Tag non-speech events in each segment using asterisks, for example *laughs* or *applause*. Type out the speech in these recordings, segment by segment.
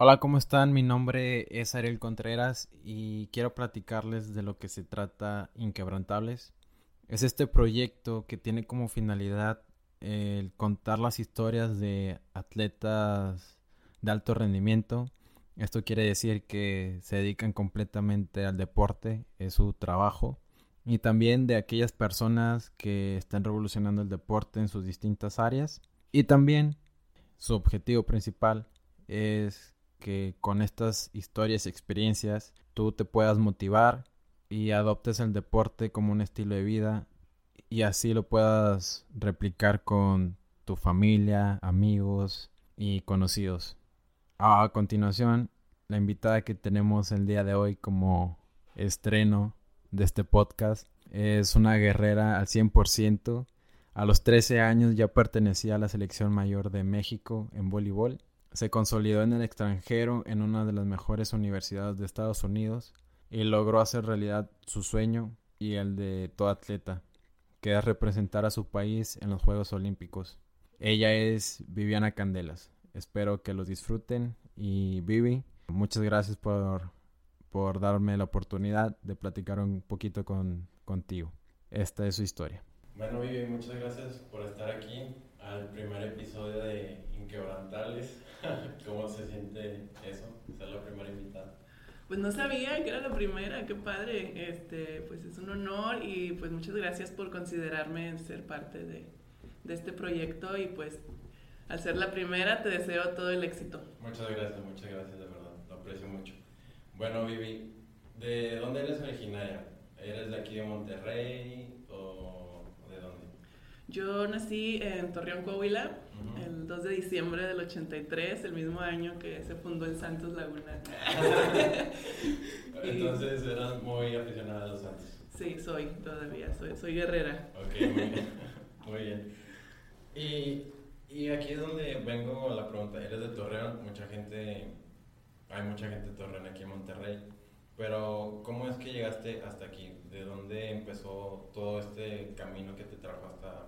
Hola, ¿cómo están? Mi nombre es Ariel Contreras y quiero platicarles de lo que se trata Inquebrantables. Es este proyecto que tiene como finalidad el contar las historias de atletas de alto rendimiento. Esto quiere decir que se dedican completamente al deporte, es su trabajo. Y también de aquellas personas que están revolucionando el deporte en sus distintas áreas. Y también su objetivo principal es que con estas historias y experiencias tú te puedas motivar y adoptes el deporte como un estilo de vida y así lo puedas replicar con tu familia, amigos y conocidos. A continuación, la invitada que tenemos el día de hoy como estreno de este podcast es una guerrera al 100%. A los 13 años ya pertenecía a la selección mayor de México en voleibol se consolidó en el extranjero en una de las mejores universidades de Estados Unidos y logró hacer realidad su sueño y el de todo atleta, que es representar a su país en los Juegos Olímpicos. Ella es Viviana Candelas. Espero que los disfruten y Vivi, muchas gracias por, por darme la oportunidad de platicar un poquito con, contigo. Esta es su historia. Bueno, Vivi, muchas gracias por estar aquí al primer episodio de Inquebrantables. *laughs* ¿Cómo se siente eso? Ser la primera invitada. Pues no sabía que era la primera, qué padre. Este, pues es un honor y pues muchas gracias por considerarme ser parte de, de este proyecto y pues al ser la primera te deseo todo el éxito. Muchas gracias, muchas gracias, de verdad, lo aprecio mucho. Bueno, Vivi, ¿de dónde eres originaria? ¿Eres de aquí de Monterrey? Yo nací en Torreón, Coahuila, el 2 de diciembre del 83, el mismo año que se fundó el Santos Laguna. *laughs* *laughs* Entonces eras muy aficionada a los Santos. Sí, soy todavía, soy, soy guerrera. Ok, muy bien. *laughs* Muy bien. Y, y aquí es donde vengo a la pregunta. Eres de Torreón, mucha gente, hay mucha gente de Torreón aquí en Monterrey. Pero, ¿cómo es que llegaste hasta aquí? ¿De dónde empezó todo este camino que te trajo hasta?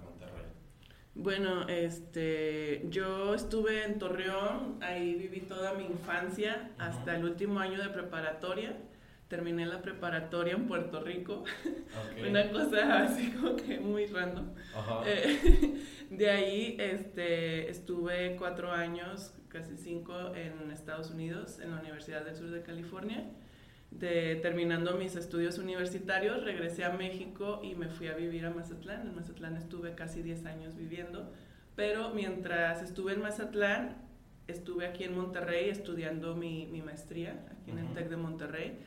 Bueno, este, yo estuve en Torreón, ahí viví toda mi infancia hasta el último año de preparatoria. Terminé la preparatoria en Puerto Rico. *laughs* Una cosa así como que muy random. Eh, *laughs* de ahí este, estuve cuatro años, casi cinco, en Estados Unidos, en la Universidad del Sur de California de, terminando mis estudios universitarios, regresé a México y me fui a vivir a Mazatlán. En Mazatlán estuve casi 10 años viviendo, pero mientras estuve en Mazatlán, estuve aquí en Monterrey estudiando mi, mi maestría, aquí en el TEC de Monterrey.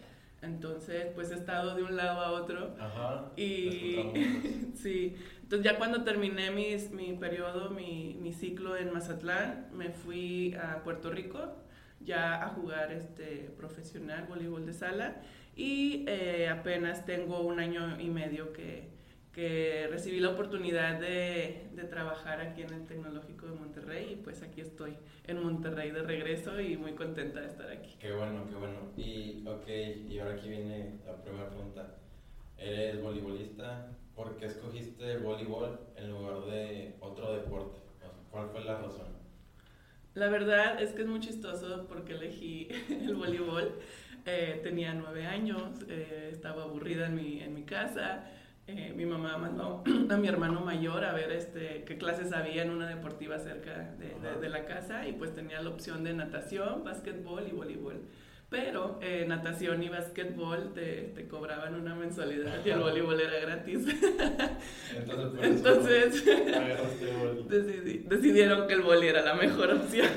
Entonces, pues he estado de un lado a otro. Ajá. Y *laughs* sí, entonces ya cuando terminé mis, mi periodo, mi, mi ciclo en Mazatlán, me fui a Puerto Rico ya a jugar este profesional voleibol de sala y eh, apenas tengo un año y medio que, que recibí la oportunidad de, de, trabajar aquí en el Tecnológico de Monterrey y pues aquí estoy en Monterrey de regreso y muy contenta de estar aquí. Qué bueno, qué bueno. Y ok, y ahora aquí viene la primera pregunta. ¿Eres voleibolista? ¿Por qué escogiste el voleibol en lugar de otro deporte? ¿Cuál fue la razón? La verdad es que es muy chistoso porque elegí *laughs* el voleibol. Eh, tenía nueve años, eh, estaba aburrida en mi, en mi casa. Eh, mi mamá mandó *clears throat* a mi hermano mayor a ver este, qué clases había en una deportiva cerca de, de, de la casa y pues tenía la opción de natación, básquetbol y voleibol pero eh, natación y básquetbol te, te, cobraban una mensualidad y el voleibol era gratis. *laughs* Entonces, decidí, decidieron que el voleibol era la mejor opción.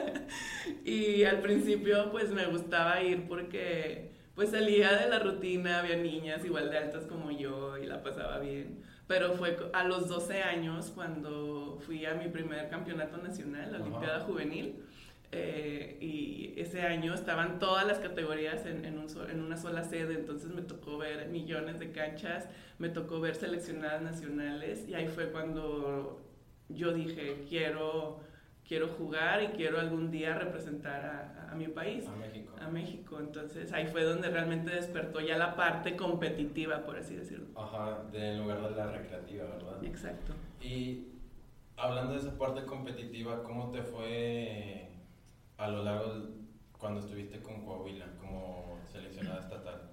*laughs* y al principio pues me gustaba ir porque pues salía de la rutina, había niñas igual de altas como yo y la pasaba bien. Pero fue a los 12 años cuando fui a mi primer campeonato nacional, la Olimpiada Juvenil eh, y ese año estaban todas las categorías en, en, un en, una sola sede, entonces me tocó ver millones de canchas, me tocó ver seleccionadas nacionales y ahí fue cuando yo dije, quiero, quiero jugar y quiero algún día representar a, a mi país. A México. A México, entonces ahí fue donde realmente despertó ya la parte competitiva, por así decirlo. Ajá, del lugar de la recreativa, ¿verdad? Exacto. Y hablando de esa parte competitiva, ¿cómo te fue a lo largo cuando estuviste con Coahuila como seleccionada estatal?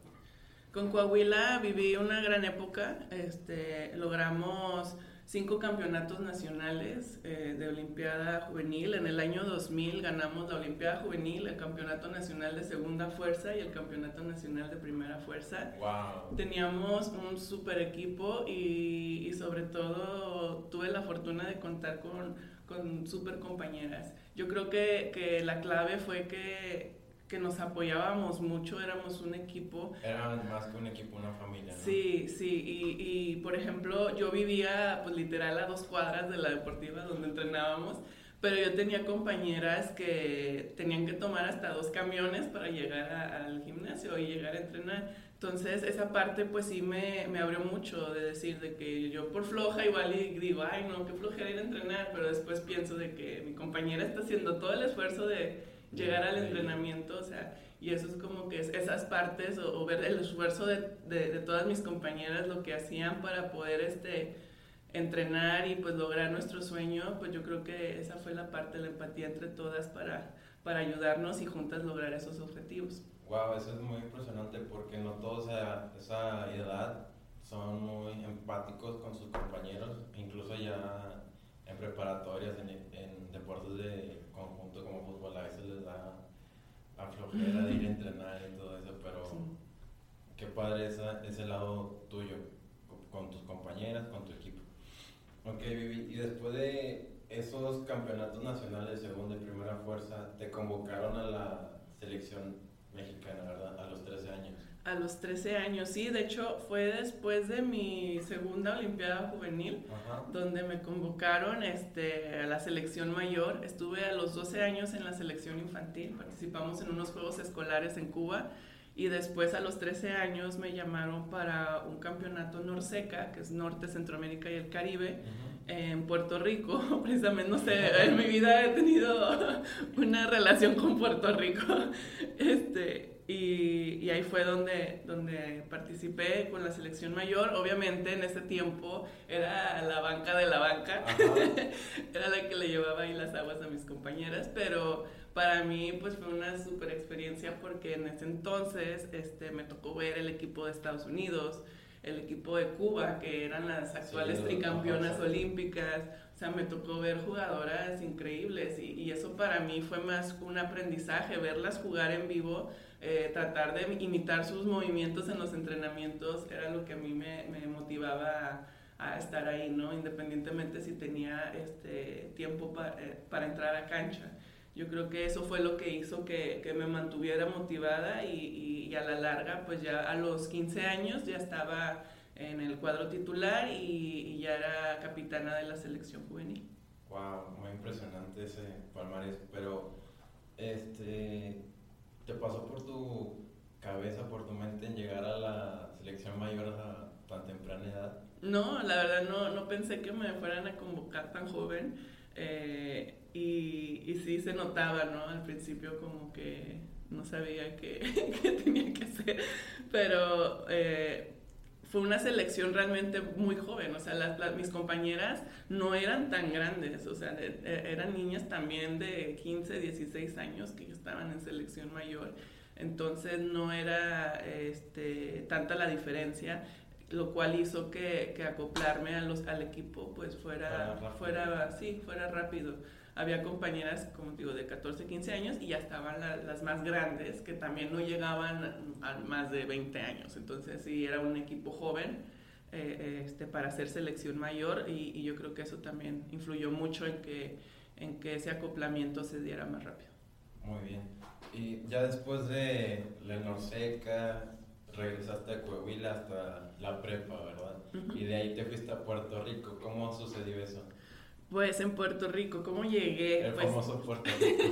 Con Coahuila viví una gran época. Este, logramos cinco campeonatos nacionales eh, de Olimpiada Juvenil. En el año 2000 ganamos la Olimpiada Juvenil, el Campeonato Nacional de Segunda Fuerza y el Campeonato Nacional de Primera Fuerza. Wow. Teníamos un super equipo y, y, sobre todo tuve la fortuna de contar con, con super compañeras. Yo creo que, que la clave fue que que nos apoyábamos mucho, éramos un equipo. Eran más que un equipo, una familia. ¿no? Sí, sí, y, y, por ejemplo yo vivía pues literal a dos cuadras de la deportiva donde entrenábamos, pero yo tenía compañeras que tenían que tomar hasta dos camiones para llegar a, al gimnasio y llegar a entrenar. Entonces esa parte pues sí me, me, abrió mucho de decir de que yo por floja igual y digo, ay no, qué flojera ir a entrenar, pero después pienso de que mi compañera está haciendo todo el esfuerzo de llegar al entrenamiento, o sea, y eso es como que esas partes o, o ver el esfuerzo de, de, de, todas mis compañeras, lo que hacían para poder este, entrenar y pues lograr nuestro sueño, pues yo creo que esa fue la parte de la empatía entre todas para, para ayudarnos y juntas lograr esos objetivos. Wow, eso es muy impresionante porque no todos a esa edad son muy empáticos con sus compañeros, incluso ya en preparatorias, en, en deportes de conjunto como fútbol, a veces les da a flojera de ir a *laughs* entrenar y todo eso, pero sí. qué padre esa, ese lado tuyo, con tus compañeras, con tu equipo. Ok, Vivi, y después de esos campeonatos nacionales de segunda y primera fuerza, te convocaron a la selección mexicana, ¿verdad? A los 13 años. A los 13 años, sí, de hecho fue después de mi segunda Olimpiada Juvenil, Ajá. donde me convocaron este, a la selección mayor. Estuve a los 12 años en la selección infantil, participamos en unos Juegos Escolares en Cuba y después a los 13 años me llamaron para un campeonato Norseca, que es Norte, Centroamérica y el Caribe. En Puerto Rico, *laughs* precisamente, no sé, en mi vida he tenido *laughs* una relación con Puerto Rico. *laughs* Este, y, y, ahí fue donde, donde participé con la selección mayor. Obviamente en ese tiempo era la banca de la banca, era la que le llevaba ahí las aguas a mis compañeras, pero para mí pues fue una super experiencia porque en ese entonces este, me tocó ver el equipo de Estados Unidos, el equipo de Cuba, que eran las actuales sí, tricampeonas olímpicas. O sea, me tocó ver jugadoras increíbles y, y, eso para mí fue más un aprendizaje, verlas jugar en vivo, eh, tratar de imitar sus movimientos en los entrenamientos, era lo que a mí me, me motivaba a, a, estar ahí, ¿no? Independientemente si tenía este, tiempo pa, eh, para entrar a cancha. Yo creo que eso fue lo que hizo que, que me mantuviera motivada y, y, y, a la larga, pues ya a los 15 años ya estaba en el cuadro titular y, y ya era capitana de la selección juvenil. Wow, muy impresionante ese palmarés, pero este, ¿te pasó por tu cabeza, por tu mente en llegar a la selección mayor a tan temprana edad? No, la verdad no, no pensé que me fueran a convocar tan joven. Eh, y, y, sí se notaba, ¿no? Al principio como que no sabía qué, *laughs* qué tenía que hacer, pero eh, fue una selección realmente muy joven, o sea, las, las, mis compañeras no eran tan grandes, o sea, de, eran niñas también de 15, 16 años que estaban en selección mayor, entonces no era este, tanta la diferencia lo cual hizo que, que acoplarme a los, al equipo pues fuera, fuera, sí, fuera rápido. Había compañeras, como digo, de 14, 15 años y ya estaban la, las más grandes que también no llegaban a más de 20 años. Entonces sí, era un equipo joven eh, este, para hacer selección mayor y, y, yo creo que eso también influyó mucho en que, en que ese acoplamiento se diera más rápido. Muy bien. Y ya después de la Norseca, regresaste a Coahuila hasta la prepa, ¿verdad? Uh -huh. Y de ahí te fuiste a Puerto Rico. ¿Cómo sucedió eso? Pues en Puerto Rico, ¿cómo llegué? El pues, famoso *laughs* Puerto Rico.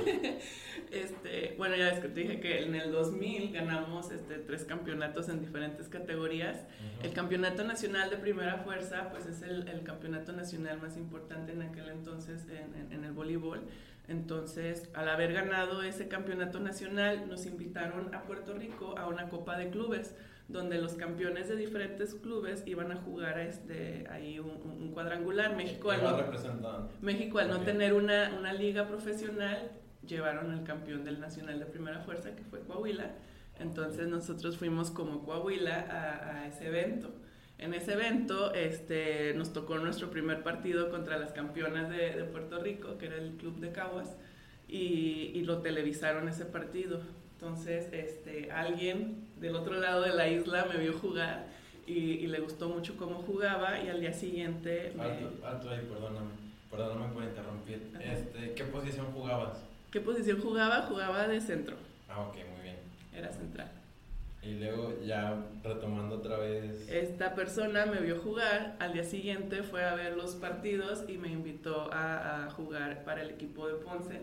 este, bueno, ya ves que te dije que en el 2000 ganamos este, tres campeonatos en diferentes categorías. Uh -huh. El campeonato nacional de primera fuerza, pues es el, el campeonato nacional más importante en aquel entonces en, en, en el voleibol. Entonces, al haber ganado ese campeonato nacional, nos invitaron a Puerto Rico a una copa de clubes, donde los campeones de diferentes clubes iban a jugar este, ahí un, un cuadrangular. México al, no. México, al no tener una, una liga profesional, llevaron el campeón del Nacional de Primera Fuerza, que fue Coahuila. Entonces nosotros fuimos como Coahuila a, ese evento. En ese evento este, nos tocó nuestro primer partido contra las campeonas de, de Puerto Rico, que era el Club de Caguas, y, y, lo televisaron ese partido. Entonces este, alguien del otro lado de la isla me vio jugar y, y le gustó mucho cómo jugaba y al día siguiente... Me... Alto, ahí, perdóname, perdóname por interrumpir. Este, ¿Qué posición jugabas? ¿Qué posición jugaba? Jugaba de centro. Ah, ok, muy bien. Era central. Y luego ya retomando otra vez. Esta persona me vio jugar, al día siguiente fue a ver los partidos y me invitó a, a jugar para el equipo de Ponce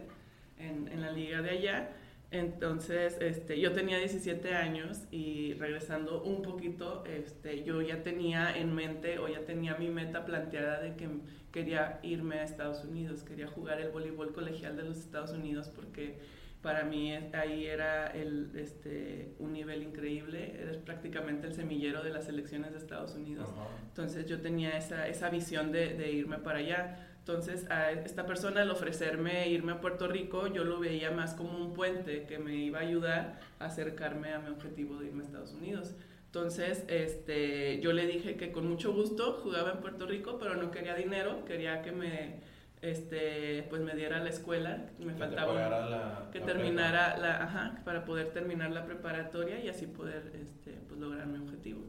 en, en, la liga de allá. Entonces, este, yo tenía 17 años y regresando un poquito, este, yo ya tenía en mente o ya tenía mi meta planteada de que quería irme a Estados Unidos, quería jugar el voleibol colegial de los Estados Unidos porque para mí ahí era el, este, un nivel increíble, eres prácticamente el semillero de las selecciones de Estados Unidos. Entonces yo tenía esa, esa visión de, de, irme para allá. Entonces a esta persona al ofrecerme irme a Puerto Rico, yo lo veía más como un puente que me iba a ayudar a acercarme a mi objetivo de irme a Estados Unidos. Entonces, este, yo le dije que con mucho gusto jugaba en Puerto Rico, pero no quería dinero, quería que me este, pues me diera la escuela, me que faltaba que terminara la, ajá, para poder terminar la preparatoria y así poder este, pues, lograr mi objetivo.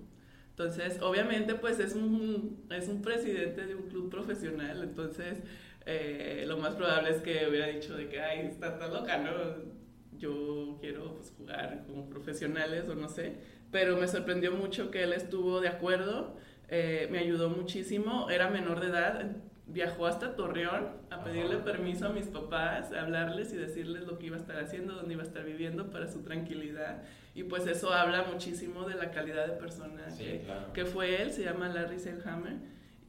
Entonces, obviamente, pues es un, es un presidente de un club profesional, entonces eh, lo más probable es que hubiera dicho de que, ay, está tan loca, ¿no? Yo quiero pues, jugar como profesionales o no sé, pero me sorprendió mucho que él estuvo de acuerdo, eh, me ayudó muchísimo, era menor de edad, viajó hasta Torreón a pedirle permiso a mis papás, a hablarles y decirles lo que iba a estar haciendo, dónde iba a estar viviendo para su tranquilidad. Y pues eso habla muchísimo de la calidad de persona que, fue él, se llama Larry Selhammer.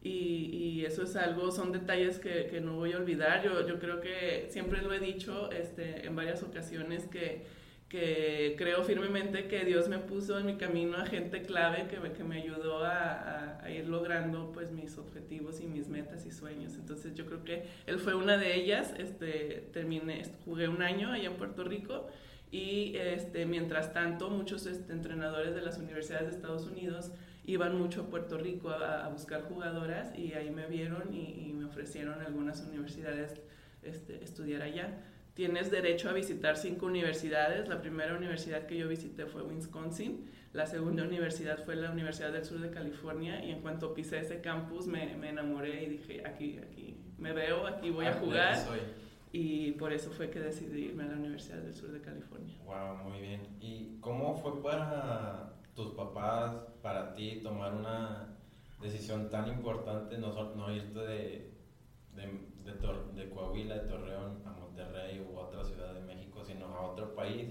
Y, y, eso es algo, son detalles que, que, no voy a olvidar. Yo, yo creo que siempre lo he dicho este, en varias ocasiones que que creo firmemente que Dios me puso en mi camino a gente clave que me, que me ayudó a, a, ir logrando pues mis objetivos y mis metas y sueños. Entonces yo creo que él fue una de ellas. Este, terminé, jugué un año allá en Puerto Rico y este, mientras tanto muchos este, entrenadores de las universidades de Estados Unidos iban mucho a Puerto Rico a, a buscar jugadoras y ahí me vieron y, y me ofrecieron algunas universidades este, estudiar allá tienes derecho a visitar cinco universidades. La primera universidad que yo visité fue Wisconsin, la segunda universidad fue la Universidad del Sur de California y en cuanto pisé ese campus me, me enamoré y dije, aquí, aquí me veo, aquí voy a ah, jugar. Y por eso fue que decidí irme a la Universidad del Sur de California. Wow, muy bien. ¿Y cómo fue para tus papás, para ti, tomar una decisión tan importante, no, no irte de, de, de, de Coahuila, de Torreón, a Rey u otra ciudad de México, sino a otro país,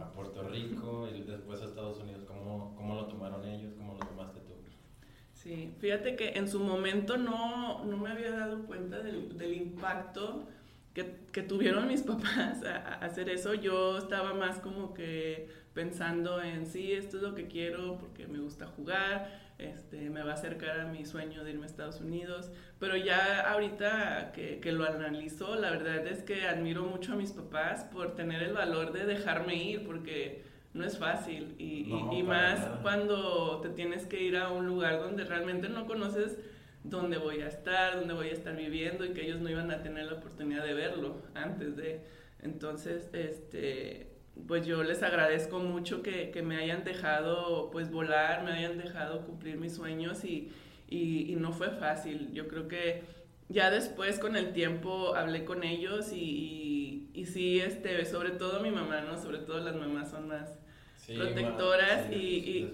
a Puerto Rico y después a Estados Unidos. ¿Cómo, ¿Cómo, lo tomaron ellos? ¿Cómo lo tomaste tú? Sí, fíjate que en su momento no, no me había dado cuenta del, del impacto que, que, tuvieron mis papás a, hacer eso. Yo estaba más como que pensando en, sí, esto es lo que quiero porque me gusta jugar este, me va a acercar a mi sueño de irme a Estados Unidos. Pero ya ahorita que, que, lo analizo, la verdad es que admiro mucho a mis papás por tener el valor de dejarme ir, porque no es fácil. Y, y, más cuando te tienes que ir a un lugar donde realmente no conoces dónde voy a estar, dónde voy a estar viviendo y que ellos no iban a tener la oportunidad de verlo antes de... Entonces, este, pues yo les agradezco mucho que, que, me hayan dejado pues volar, me hayan dejado cumplir mis sueños y, y, no fue fácil. Yo creo que ya después con el tiempo hablé con ellos y, y, sí, este, sobre todo mi mamá, ¿no? Sobre todo las mamás son más protectoras y,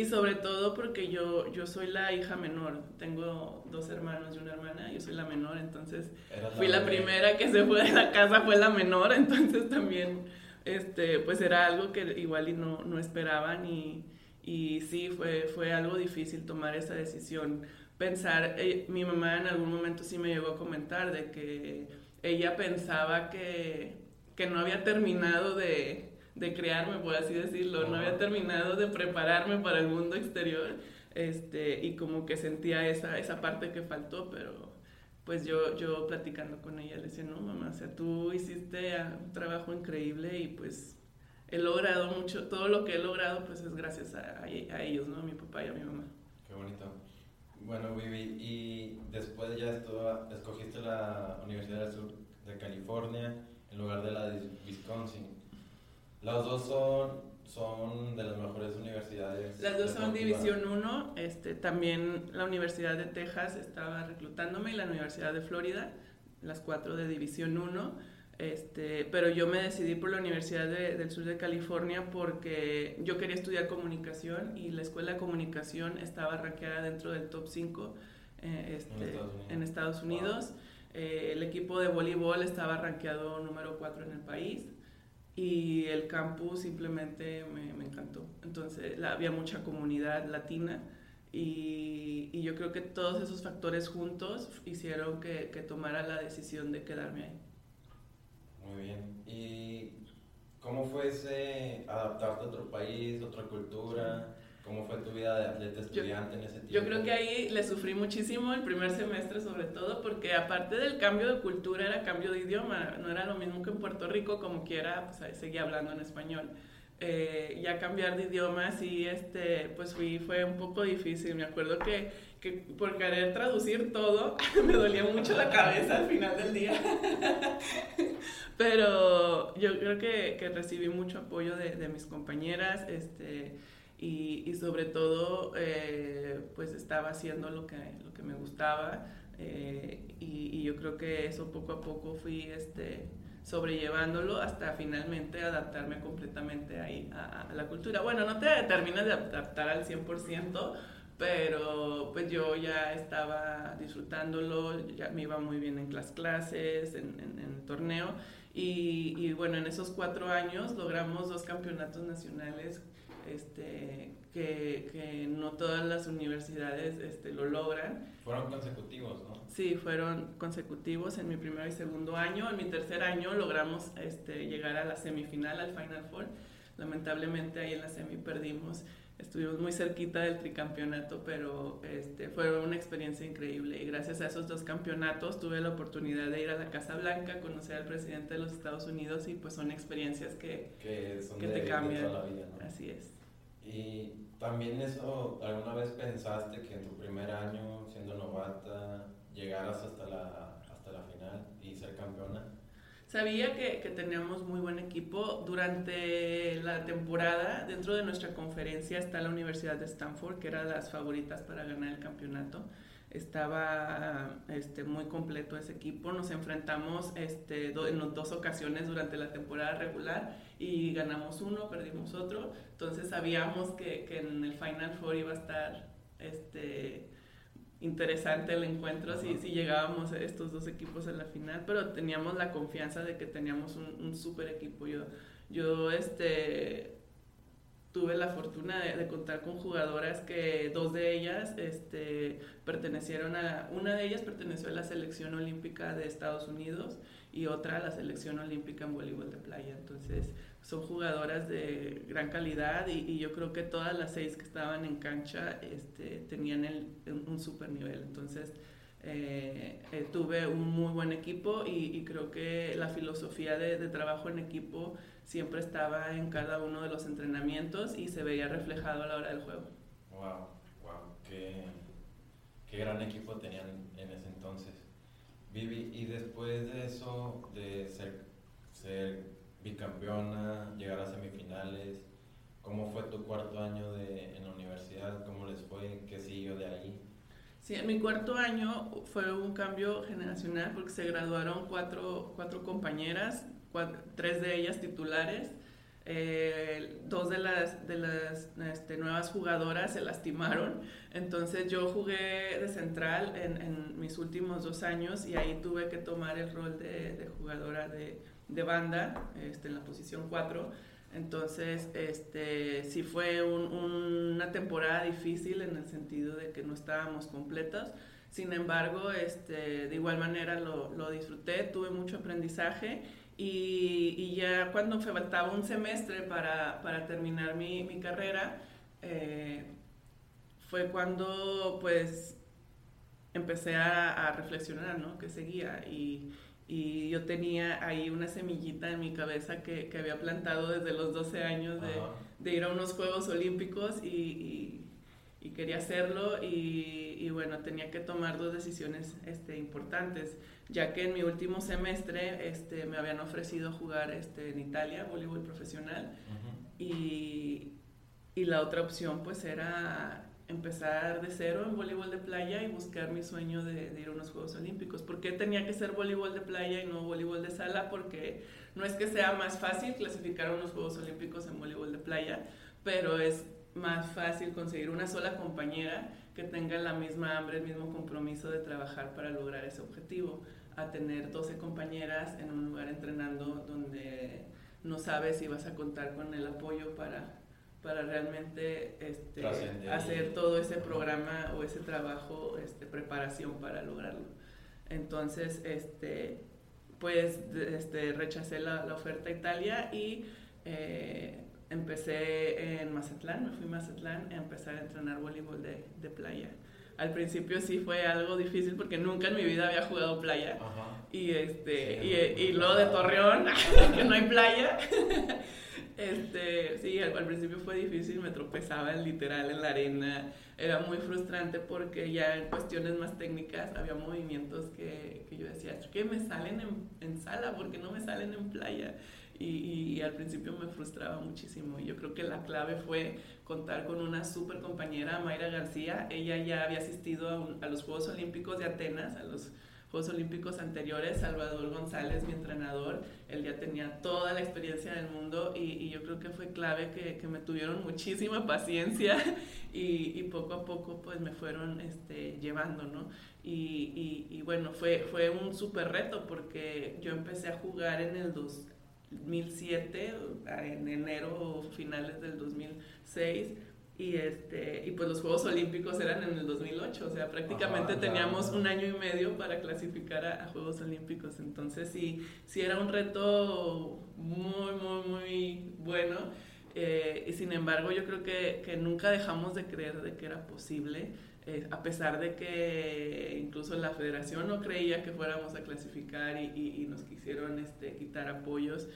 y, sobre todo porque yo, yo soy la hija menor, tengo dos hermanos y una hermana, yo soy la menor, entonces fui la primera que se fue de la casa, fue la menor, *laughs* entonces también este, pues era algo que igual y no, no esperaban y, y sí, fue, fue algo difícil tomar esa decisión. Pensar, eh, mi mamá en algún momento sí me llegó a comentar de que ella pensaba que, que no había terminado de, de crearme, por así decirlo, no había terminado de prepararme para el mundo exterior este, y como que sentía esa, esa parte que faltó, pero pues yo, yo platicando con ella le decía, no mamá, o sea, tú hiciste un trabajo increíble y pues he logrado mucho, todo lo que he logrado pues es gracias a, a ellos, ¿no? A mi papá y a mi mamá. Qué bonito. Bueno, Vivi, y después ya estuvo, escogiste la Universidad del Sur de California en lugar de la de Wisconsin. Las dos son, son de las mejores universidades. Las dos son División 1. Este, también la Universidad de Texas estaba reclutándome y la Universidad de Florida, las cuatro de División 1 este, pero yo me decidí por la Universidad del Sur de California porque yo quería estudiar comunicación y la escuela de comunicación estaba rankeada dentro del top 5 eh, este, en Estados Unidos. Eh, el equipo de voleibol estaba rankeado número 4 en el país y el campus simplemente me, me encantó. Entonces había mucha comunidad latina y, y, yo creo que todos esos factores juntos hicieron que, que tomara la decisión de quedarme ahí. Muy bien. ¿Y cómo fue ese adaptarte a otro país, otra cultura? ¿Cómo fue tu vida de atleta estudiante en ese tiempo? Yo creo que ahí le sufrí muchísimo el primer semestre sobre todo porque aparte del cambio de cultura era cambio de idioma, no era lo mismo que en Puerto Rico como quiera, pues seguía hablando en español. Eh, ya cambiar de idioma sí, este, pues fui, fue un poco difícil. Me acuerdo que, que por querer traducir todo *laughs* me dolía mucho la cabeza al final del día. *laughs* Pero yo creo que, que recibí mucho apoyo de, de, mis compañeras este, y, sobre todo eh, pues estaba haciendo lo que, lo que me gustaba eh, y, yo creo que eso poco a poco fui este, sobrellevándolo hasta finalmente adaptarme completamente ahí a, la cultura. Bueno, no te terminas de adaptar al 100%, pero pues yo ya estaba disfrutándolo, ya me iba muy bien en las clases, en, en el torneo y, y, bueno, en esos cuatro años logramos dos campeonatos nacionales este, que, que, no todas las universidades este, lo logran. Fueron consecutivos, ¿no? Sí, fueron consecutivos en mi primer y segundo año. En mi tercer año logramos este, llegar a la semifinal, al Final Four. Lamentablemente ahí en la semi perdimos estuvimos muy cerquita del tricampeonato, pero este, fue una experiencia increíble y gracias a esos dos campeonatos tuve la oportunidad de ir a la Casa Blanca, conocer al presidente de los Estados Unidos y pues son experiencias que, que, son que de, te cambian. De toda la vida, ¿no? Así es. Y también eso, ¿alguna vez pensaste que en tu primer año siendo novata llegaras hasta la, hasta la final y ser campeona? Sabía que, que, teníamos muy buen equipo. Durante la temporada, dentro de nuestra conferencia está la Universidad de Stanford, que era las favoritas para ganar el campeonato. Estaba este, muy completo ese equipo. Nos enfrentamos este, do, en dos ocasiones durante la temporada regular y ganamos uno, perdimos otro. Entonces sabíamos que, que en el Final Four iba a estar este, interesante el encuentro si, si llegábamos a estos dos equipos en la final, pero teníamos la confianza de que teníamos un, un super equipo. Yo, yo este, tuve la fortuna de, de, contar con jugadoras que dos de ellas este, pertenecieron a, una de ellas perteneció a la selección olímpica de Estados Unidos y otra a la selección olímpica en voleibol de playa. Entonces, son jugadoras de gran calidad y, y, yo creo que todas las seis que estaban en cancha este, tenían el, un super nivel. Entonces eh, eh, tuve un muy buen equipo y, y creo que la filosofía de, de, trabajo en equipo siempre estaba en cada uno de los entrenamientos y se veía reflejado a la hora del juego. Wow, wow, qué, qué gran equipo tenían en ese entonces. Vivi, y después de eso, de ser, ser bicampeona, llegar a semifinales. ¿Cómo fue tu cuarto año de, en la universidad? ¿Cómo les fue? ¿Qué siguió de ahí? Sí, en mi cuarto año fue un cambio generacional porque se graduaron cuatro, cuatro compañeras, cuatro, tres de ellas titulares. Eh, dos de las, de las este, nuevas jugadoras se lastimaron, entonces yo jugué de central en, en, mis últimos dos años y ahí tuve que tomar el rol de, de jugadora de, de banda este, en la posición 4. Entonces, este, sí fue un, una temporada difícil en el sentido de que no estábamos completos. Sin embargo, este, de igual manera lo, lo disfruté, tuve mucho aprendizaje y, y, ya cuando faltaba un semestre para, para terminar mi, mi carrera, eh, fue cuando pues empecé a, reflexionar, ¿no? Que seguía y, y, yo tenía ahí una semillita en mi cabeza que, que había plantado desde los 12 años de, de ir a unos Juegos Olímpicos y, y quería hacerlo y, y, bueno, tenía que tomar dos decisiones este, importantes, ya que en mi último semestre este, me habían ofrecido jugar este, en Italia, voleibol profesional, y, y, la otra opción pues era empezar de cero en voleibol de playa y buscar mi sueño de, de ir a unos Juegos Olímpicos. ¿Por qué tenía que ser voleibol de playa y no voleibol de sala? Porque no es que sea más fácil clasificar a unos Juegos Olímpicos en voleibol de playa, pero es más fácil conseguir una sola compañera que tenga la misma hambre, el mismo compromiso de trabajar para lograr ese objetivo, a tener 12 compañeras en un lugar entrenando donde no sabes si vas a contar con el apoyo para, para realmente este, hacer todo ese programa o ese trabajo, este, preparación para lograrlo. Entonces, este, pues este, rechacé la, la oferta a Italia y eh, empecé en Mazatlán, me fui a Mazatlán a empezar a entrenar voleibol de, de, playa. Al principio sí fue algo difícil porque nunca en mi vida había jugado playa. Y, este, y, y, luego de Torreón, *laughs* que no hay playa. Este, sí, al, principio fue difícil, me tropezaba literal en la arena. Era muy frustrante porque ya en cuestiones más técnicas había movimientos que, que yo decía, que me salen en, en sala porque no me salen en playa. Y, al principio me frustraba muchísimo. Y yo creo que la clave fue contar con una súper compañera, Mayra García. Ella ya había asistido a, los Juegos Olímpicos de Atenas, a los Juegos Olímpicos anteriores. Salvador González, mi entrenador, él ya tenía toda la experiencia del mundo y, yo creo que fue clave que, me tuvieron muchísima paciencia y, poco a poco pues me fueron este, llevando, ¿no? Y, bueno, fue, fue un súper reto porque yo empecé a jugar en el dos, 2007, en enero o finales del 2006, y, este, y pues los Juegos Olímpicos eran en el 2008, o sea, prácticamente teníamos un año y medio para clasificar a, Juegos Olímpicos, entonces sí, sí era un reto muy, muy, muy bueno. Eh, y sin embargo, yo creo que, que, nunca dejamos de creer de que era posible. Eh, a pesar de que incluso la federación no creía que fuéramos a clasificar y, nos quisieron este, quitar apoyos.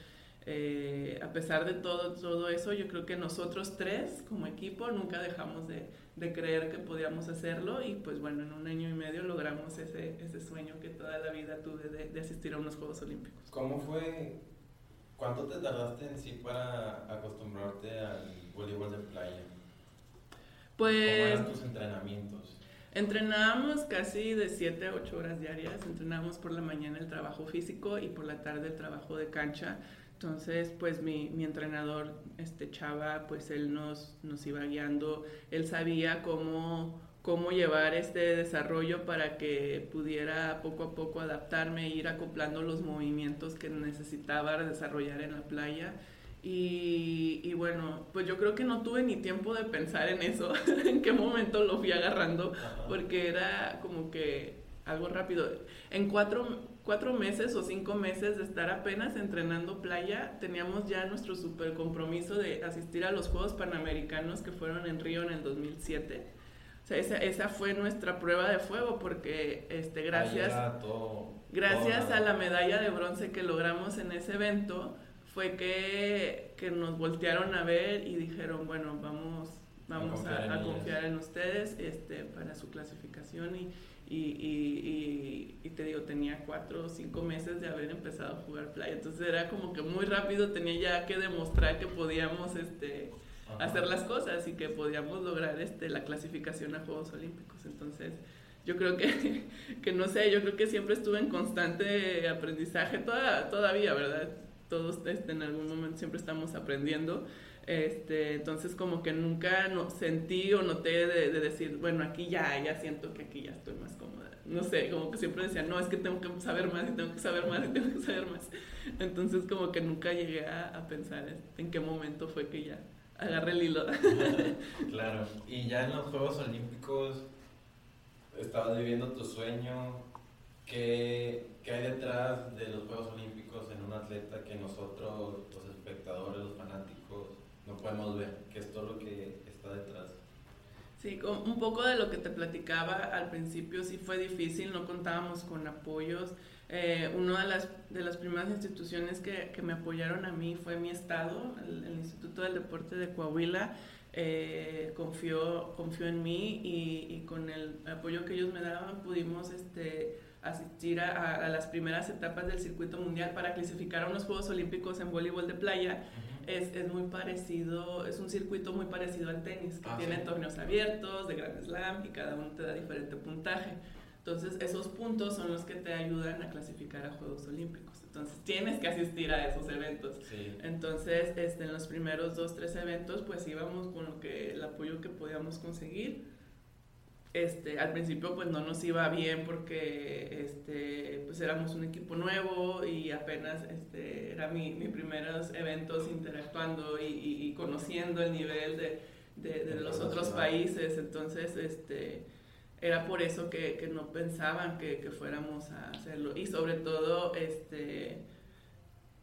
Eh, a pesar de todo, todo eso, yo creo que nosotros tres como equipo nunca dejamos de, de, creer que podíamos hacerlo y pues bueno, en un año y medio logramos ese, ese sueño que toda la vida tuve de, de, asistir a unos Juegos Olímpicos. ¿Cómo fue? ¿Cuánto te tardaste en sí para acostumbrarte al voleibol de playa? Pues... ¿Cómo eran tus entrenamientos? Entrenábamos casi de 7 a 8 horas diarias. Entrenábamos por la mañana el trabajo físico y por la tarde el trabajo de cancha. Entonces, pues mi, mi entrenador, este Chava, pues él nos, nos iba guiando. Él sabía cómo, cómo llevar este desarrollo para que pudiera poco a poco adaptarme e ir acoplando los movimientos que necesitaba desarrollar en la playa. Y, y, bueno, pues yo creo que no tuve ni tiempo de pensar en eso, *laughs* en qué momento lo fui agarrando, porque era como que algo rápido. En cuatro, cuatro meses o cinco meses de estar apenas entrenando playa, teníamos ya nuestro super compromiso de asistir a los Juegos Panamericanos que fueron en Río en el 2007. O sea, esa, esa fue nuestra prueba de fuego porque este, gracias, gracias a la medalla de bronce que logramos en ese evento, fue que, que, nos voltearon a ver y dijeron, bueno, vamos, vamos a, confiar, en, ustedes este, para su clasificación y, y, y, te digo, tenía cuatro o cinco meses de haber empezado a jugar playa, entonces era como que muy rápido, tenía ya que demostrar que podíamos este, hacer las cosas y que podíamos lograr este, la clasificación a Juegos Olímpicos, entonces yo creo que, *laughs* que no sé, yo creo que siempre estuve en constante aprendizaje toda, todavía, ¿verdad? todos este, en algún momento siempre estamos aprendiendo. Este, entonces como que nunca no, sentí o noté de, decir, bueno, aquí ya, ya siento que aquí ya estoy más cómoda. No sé, como que siempre decía, no, es que tengo que saber más y tengo que saber más y tengo que saber más. Entonces como que nunca llegué a, a pensar en qué momento fue que ya agarré el hilo. *laughs* claro, y ya en los Juegos Olímpicos estabas viviendo tu sueño, ¿qué, qué hay detrás de los Juegos Olímpicos? en un atleta que nosotros, los espectadores, los podemos ver, que es todo lo que está detrás. Sí, un poco de lo que te platicaba al principio, sí fue difícil, no contábamos con apoyos. Eh, una de las, de las primeras instituciones que, que, me apoyaron a mí fue mi estado, el, Instituto del Deporte de Coahuila. Eh, confió, confió en mí y, y, con el apoyo que ellos me daban pudimos este, asistir a, a, las primeras etapas del circuito mundial para clasificar a unos Juegos Olímpicos en voleibol de playa es, es, muy parecido, es un circuito muy parecido al tenis, que ah, tiene torneos abiertos, de Grand Slam y cada uno te da diferente puntaje. Entonces, esos puntos son los que te ayudan a clasificar a Juegos Olímpicos. Entonces, tienes que asistir a esos eventos. Entonces, este, en los primeros dos, tres eventos, pues íbamos con lo que, el apoyo que podíamos conseguir este, al principio pues no nos iba bien porque este, pues éramos un equipo nuevo y apenas este, era mi, mis primeros eventos interactuando y, conociendo el nivel de, de, los otros países, entonces este, era por eso que, que no pensaban que, que, fuéramos a hacerlo. Y sobre todo este,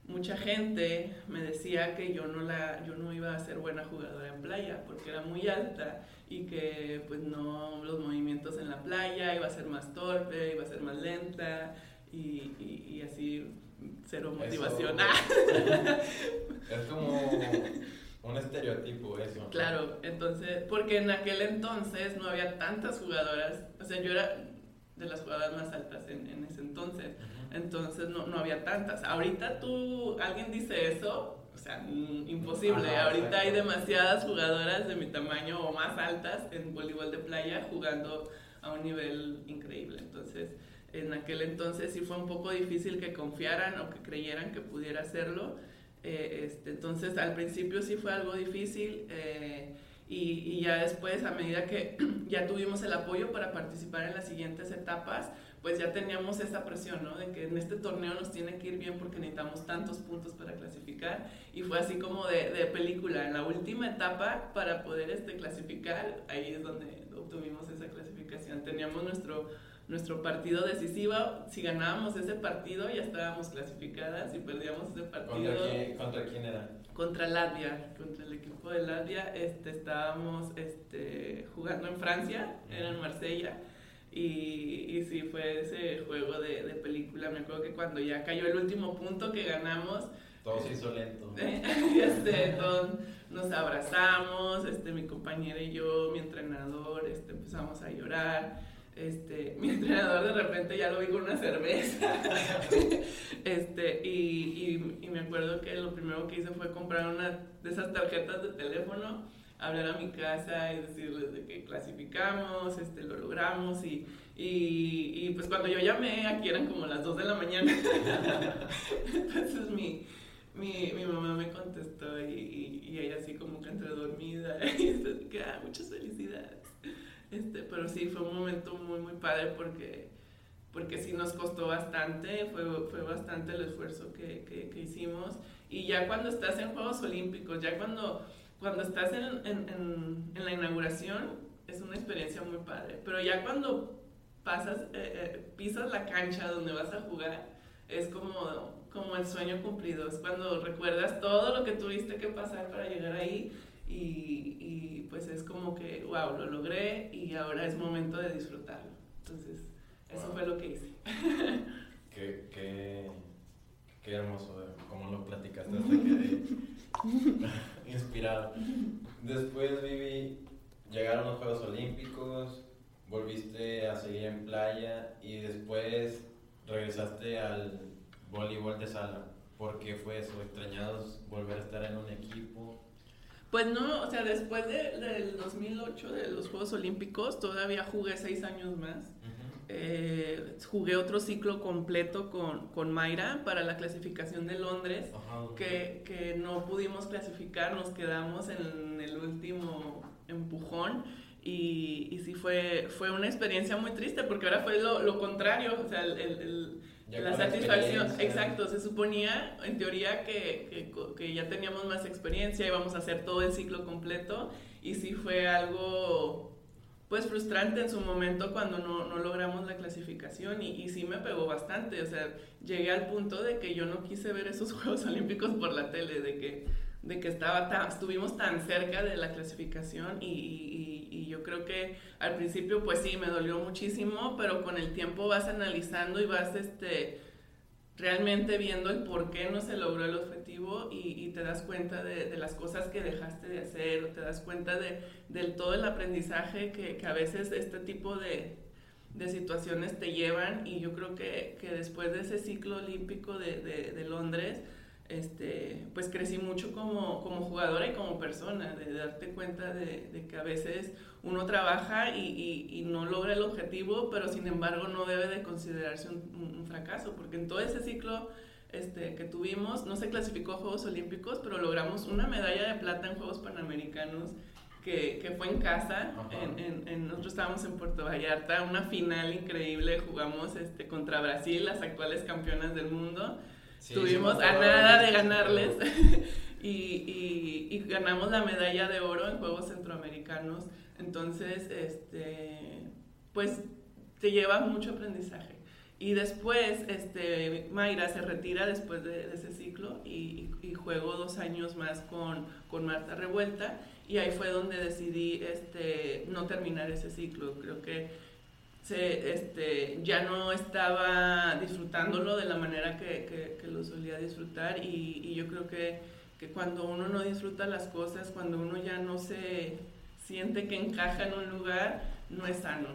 mucha gente me decía que yo no, la, yo no iba a ser buena jugadora en playa porque era muy alta y que pues no los movimientos en la playa iba a ser más torpe, iba a ser más lenta y, y, así cero motivación. *laughs* es como un estereotipo eso. Claro, entonces, porque en aquel entonces no había tantas jugadoras, o sea, yo era de las jugadoras más altas en, en ese entonces, entonces no, no había tantas. Ahorita tú, alguien dice eso, o sea, mm, imposible. Ahorita hay demasiadas jugadoras de mi tamaño o más altas en voleibol de playa jugando a un nivel increíble. Entonces, en aquel entonces sí fue un poco difícil que confiaran o que creyeran que pudiera hacerlo. Eh, este, entonces, al principio sí fue algo difícil. Eh, y, y, ya después, a medida que *clears throat* ya tuvimos el apoyo para participar en las siguientes etapas, pues ya teníamos esa presión, ¿no? De que en este torneo nos tiene que ir bien porque necesitamos tantos puntos para clasificar. Y fue así como de, de película. En la última etapa, para poder este, clasificar, ahí es donde obtuvimos esa clasificación. Teníamos nuestro, nuestro partido decisivo. Si ganábamos ese partido, ya estábamos clasificadas. Si perdíamos ese partido... ¿Contra quién, contra quién era? Contra Latvia, contra el equipo de Latvia. Este, estábamos este, jugando en Francia, era en Marsella y, y sí, fue ese juego de, de, película. Me acuerdo que cuando ya cayó el último punto que ganamos. Todo se hizo lento. *laughs* este, todos nos abrazamos, este, mi compañera y yo, mi entrenador, este, empezamos a llorar. Este, *laughs* mi entrenador de repente ya lo vi con una cerveza. *laughs* este, y, y, y me acuerdo que lo primero que hice fue comprar una de esas tarjetas de teléfono hablar a mi casa y decirles de que clasificamos, este, lo logramos y, y, y, pues cuando yo llamé, aquí eran como las 2 de la mañana. *laughs* Entonces mi, mi, mi, mamá me contestó y, y, ella así como que entre dormida *laughs* y que, ah, muchas felicidades. Este, pero sí, fue un momento muy, muy padre porque, porque sí nos costó bastante, fue, fue bastante el esfuerzo que, que, que hicimos. Y ya cuando estás en Juegos Olímpicos, ya cuando cuando estás en, en, en, la inauguración es una experiencia muy padre, pero ya cuando pasas, eh, eh, pisas la cancha donde vas a jugar, es como, como el sueño cumplido, es cuando recuerdas todo lo que tuviste que pasar para llegar ahí y, y pues es como que, wow, lo logré y ahora es momento de disfrutarlo. Entonces, eso fue lo que hice. *laughs* qué, qué, qué hermoso, como lo platicaste hasta que *laughs* inspirado. Después, Vivi, llegaron los Juegos Olímpicos, volviste a seguir en playa y después regresaste al voleibol de sala. ¿Por qué fue eso? ¿Extrañados volver a estar en un equipo? Pues no, o sea, después de, del 2008, de los Juegos Olímpicos, todavía jugué seis años más. Eh, jugué otro ciclo completo con, con, Mayra para la clasificación de Londres, que, que, no pudimos clasificar, nos quedamos en el último empujón. Y, y sí fue, fue una experiencia muy triste porque ahora fue lo, lo contrario, o sea, el, el, la satisfacción, exacto, se suponía en teoría que, que, que, ya teníamos más experiencia, íbamos a hacer todo el ciclo completo y sí fue algo pues frustrante en su momento cuando no, no logramos la clasificación y, sí me pegó bastante, o sea, llegué al punto de que yo no quise ver esos *laughs* Juegos Olímpicos por la tele, de que, de que estaba estuvimos tan cerca de la clasificación y, y, y, yo creo que al principio pues sí, me dolió muchísimo, pero con el tiempo vas analizando y vas este, realmente viendo el por qué no se logró el objetivo y, te das cuenta de, las cosas que dejaste de hacer, o te das cuenta de, del todo el aprendizaje que, a veces este tipo de, de situaciones te llevan. Y yo creo que, que después de ese ciclo olímpico de, de Londres, este, pues crecí mucho como, como, jugadora y como persona, de darte cuenta de que a veces uno trabaja y, y, no logra el objetivo, pero sin embargo no debe de considerarse un, un, fracaso, porque en todo ese ciclo este, que tuvimos no se clasificó a Juegos Olímpicos, pero logramos una medalla de plata en Juegos Panamericanos. Que, que fue en casa, en, en, nosotros estábamos en Puerto Vallarta, una final increíble, jugamos este, contra Brasil, las actuales campeonas del mundo, Tuvimos a nada de ganarles *laughs* y, y, y, ganamos la medalla de oro en Juegos Centroamericanos. Entonces, este, pues te lleva mucho aprendizaje. Y después, este, Mayra se retira después de, ese ciclo y, juego dos años más con, con, Marta Revuelta y ahí fue donde decidí este, no terminar ese ciclo. Creo que se, este, ya no estaba disfrutándolo de la manera que, que, lo solía disfrutar y, y yo creo que, que, cuando uno no disfruta las cosas, cuando uno ya no se siente que encaja en un lugar, no es sano,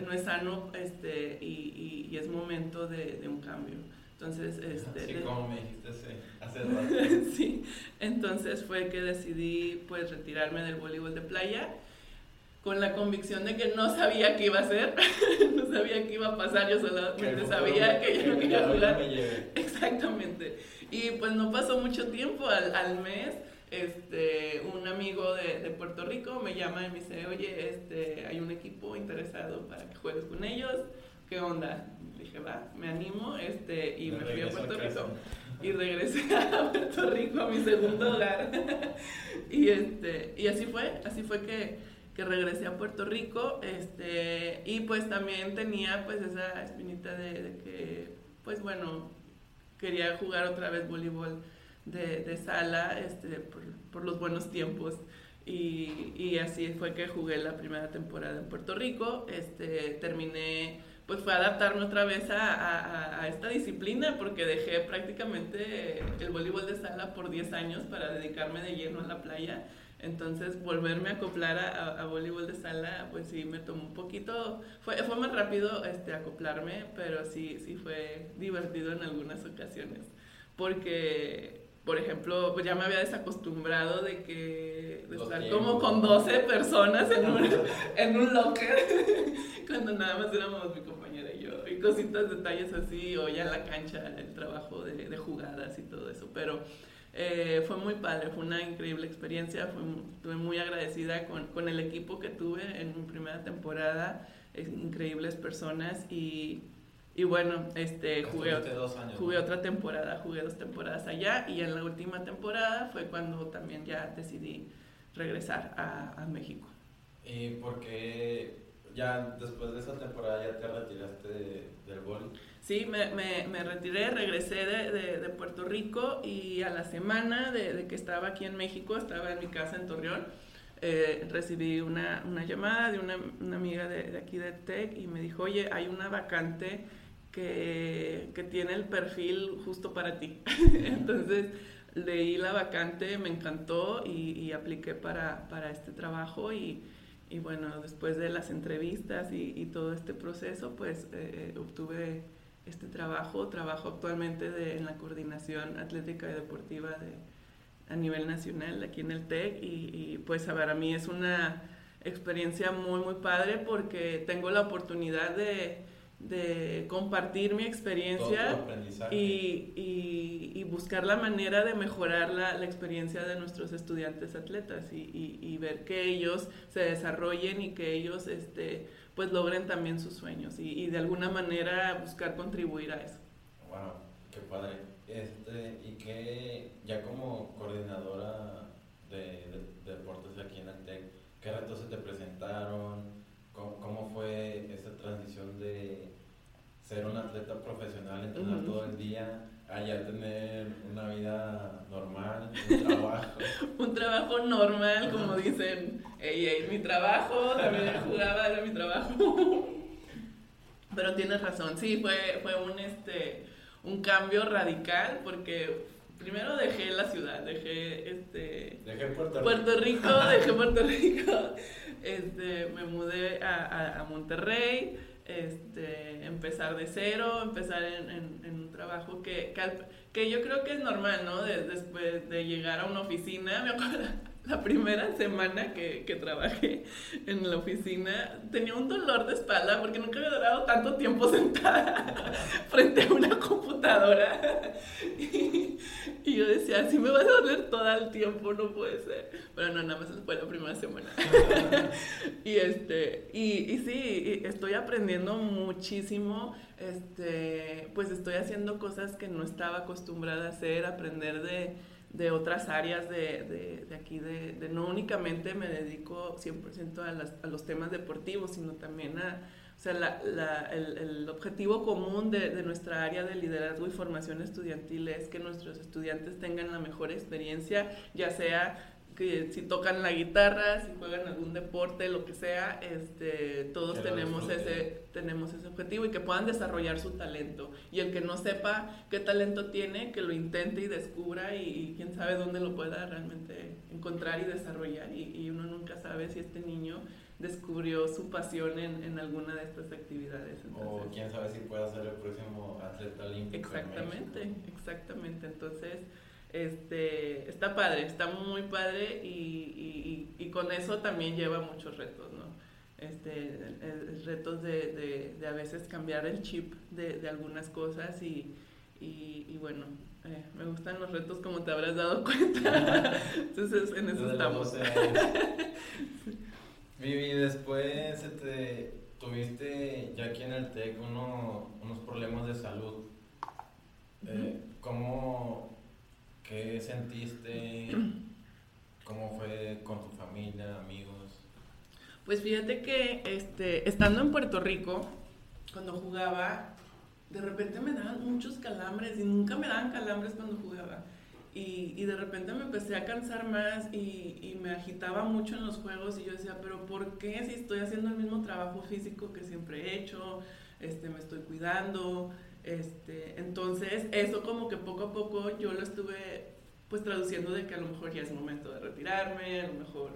no es sano este, y, y, es momento de, de un cambio. Entonces, este, sí, como me dijiste hace *laughs* rato. sí, entonces fue que decidí pues retirarme del voleibol de playa con la convicción de que no sabía qué iba a hacer, *laughs* no sabía qué iba a pasar, yo solamente sabía que yo no quería jugar. Exactamente. Y pues no pasó mucho tiempo, al, al mes, este, un amigo de, de, Puerto Rico me llama y me dice, oye, este, hay un equipo interesado para que juegues con ellos, ¿qué onda? dije, va, me animo, este, y me, me fui a Puerto Rico. Y regresé *laughs* a Puerto Rico, a mi segundo hogar. *laughs* y, este, y así fue, así fue que que regresé a Puerto Rico, este, y pues también tenía pues esa espinita de, que, pues bueno, quería jugar otra vez voleibol de, de sala, este, por, por, los buenos tiempos, y, y, así fue que jugué la primera temporada en Puerto Rico, este, terminé, pues fue adaptarme otra vez a, a, esta disciplina, porque dejé prácticamente el voleibol de sala por 10 años para dedicarme de lleno a la playa, entonces, volverme a acoplar a, a, voleibol de sala, pues sí, me tomó un poquito, fue, fue más rápido este, acoplarme, pero sí, sí fue divertido en algunas ocasiones. Porque, por ejemplo, pues ya me había desacostumbrado de que de estar como con 12 personas en un, *laughs* en un locker, *laughs* cuando nada más éramos mi compañera y yo, y cositas, detalles así, o ya en la cancha, el trabajo de, de jugadas y todo eso, pero eh, fue muy padre, fue una increíble experiencia, fue, estuve muy agradecida con, con, el equipo que tuve en mi primera temporada, increíbles personas y, y bueno, este, jugué, jugué otra temporada, jugué dos temporadas allá y en la última temporada fue cuando también ya decidí regresar a, a México. ¿Y por qué ya después de esa temporada ya te retiraste del gol? Sí, me, me, me retiré, regresé de, de, de, Puerto Rico y a la semana de, de, que estaba aquí en México, estaba en mi casa en Torreón, eh, recibí una, una, llamada de una, una amiga de, aquí de TEC y me dijo, oye, hay una vacante que, que tiene el perfil justo para ti. *laughs* Entonces leí la vacante, me encantó y, y apliqué para, para, este trabajo y, y, bueno, después de las entrevistas y, y todo este proceso, pues eh, eh obtuve este trabajo. Trabajo actualmente de, en la coordinación atlética y deportiva de, a nivel nacional aquí en el TEC y, y, pues para mí es una experiencia muy muy padre porque tengo la oportunidad de, de compartir mi experiencia y, y, y, buscar la manera de mejorar la, la experiencia de nuestros estudiantes atletas y, ver que ellos se desarrollen y que ellos este, pues logren también sus sueños y, y, de alguna manera buscar contribuir a eso. Wow, qué padre. Este, y que ya como coordinadora de, de, deportes aquí en Altec, ¿qué retos se te presentaron? ¿Cómo, ¿Cómo, fue esa transición de ser un atleta profesional, entrenar todo el día, a ya tener una vida normal, un trabajo? *laughs* un trabajo normal, como dicen, ey, ey, mi trabajo, también *laughs* jugaba, era mi trabajo. *laughs* Pero tienes razón, sí, fue, fue un, este, un cambio radical porque primero dejé la ciudad, dejé este dejé Puerto, Puerto Rico, dejé Puerto Rico, este, me mudé a, a, Monterrey, este, empezar de cero, empezar en, en, un trabajo que, que, que, yo creo que es normal, ¿no? después de llegar a una oficina, *laughs* me acuerdo la primera semana que, que, trabajé en la oficina tenía un dolor de espalda porque nunca había durado tanto tiempo *laughs* sentada frente a una computadora. Y, y, yo decía, así me va a doler todo el tiempo, no puede ser. Pero no, nada más fue la primera semana. *laughs* y, este, y, y sí, estoy aprendiendo muchísimo. Este, pues estoy haciendo cosas que no estaba acostumbrada a hacer, aprender de de otras áreas de, de, de aquí, de, de, no únicamente me dedico 100% a, las, a, los temas deportivos, sino también a, o sea, la, la, el, el, objetivo común de, nuestra área de liderazgo y formación estudiantil es que nuestros estudiantes tengan la mejor experiencia, ya sea que si tocan la guitarra, si juegan algún deporte, lo que sea, este, todos tenemos ese, tenemos ese objetivo y que puedan desarrollar su talento. Y el que no sepa qué talento tiene, que lo intente y descubra y, quién sabe dónde lo pueda realmente encontrar y desarrollar. Y, uno nunca sabe si este niño descubrió su pasión en, en alguna de estas actividades. o quién sabe si puede ser el próximo atleta olímpico. Exactamente, exactamente. Entonces este, está padre, está muy padre y, y, y, con eso también lleva muchos retos, ¿no? Este, retos de, de, de, a veces cambiar el chip de, de algunas cosas y, y bueno, eh, me gustan los retos como te habrás dado *laughs* cuenta. Entonces en eso estamos. *laughs* Vivi, después este, tuviste ya aquí en el TEC uno, unos problemas de salud. Eh, ¿Cómo ¿Qué sentiste? ¿Cómo fue con tu familia, amigos? Pues fíjate que este, estando en Puerto Rico, cuando jugaba, de repente me daban muchos calambres y nunca me daban calambres cuando jugaba. Y, y de repente me empecé a cansar más y, y, me agitaba mucho en los juegos y yo decía, pero ¿por qué si estoy haciendo el mismo trabajo físico que siempre he hecho? Este, me estoy cuidando, este, entonces, eso como que poco a poco yo lo estuve pues traduciendo de que a lo mejor ya es momento de retirarme, a lo mejor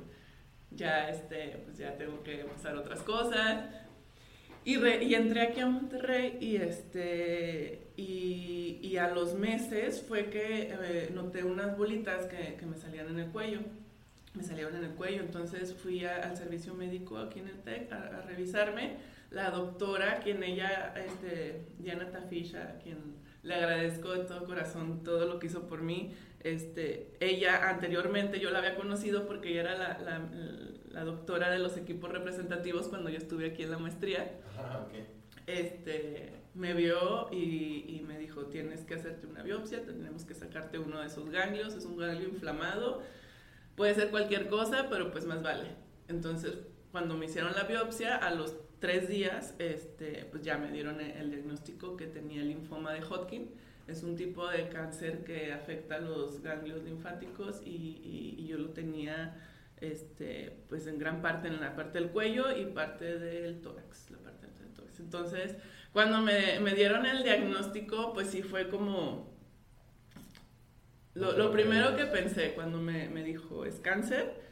ya, este, pues ya tengo que pasar otras cosas. Y, y entré aquí a Monterrey y, este, y, y a los meses fue que eh, noté unas bolitas que, que, me salían en el cuello. Me salieron en el cuello, entonces fui al servicio médico aquí en el TEC a, a revisarme la doctora, quien ella, este, Diana Tafisha, quien le agradezco de todo corazón todo lo que hizo por mí. Este, ella anteriormente yo la había conocido porque ella era la, la, la doctora de los equipos representativos cuando yo estuve aquí en la maestría. Este, me vio y, y, me dijo, tienes que hacerte una biopsia, tenemos que sacarte uno de esos ganglios, es un ganglio inflamado, puede ser cualquier cosa, pero pues más vale. Entonces, cuando me hicieron la biopsia, a los tres días, este, pues ya me dieron el diagnóstico que tenía el linfoma de Hodgkin. Es un tipo de cáncer que afecta los ganglios linfáticos y, y, yo lo tenía este, pues en gran parte en la parte del cuello y parte del tórax, la parte del tórax. Entonces, cuando me, me dieron el diagnóstico, pues sí fue como... Lo, lo primero que pensé cuando me, me dijo es cáncer,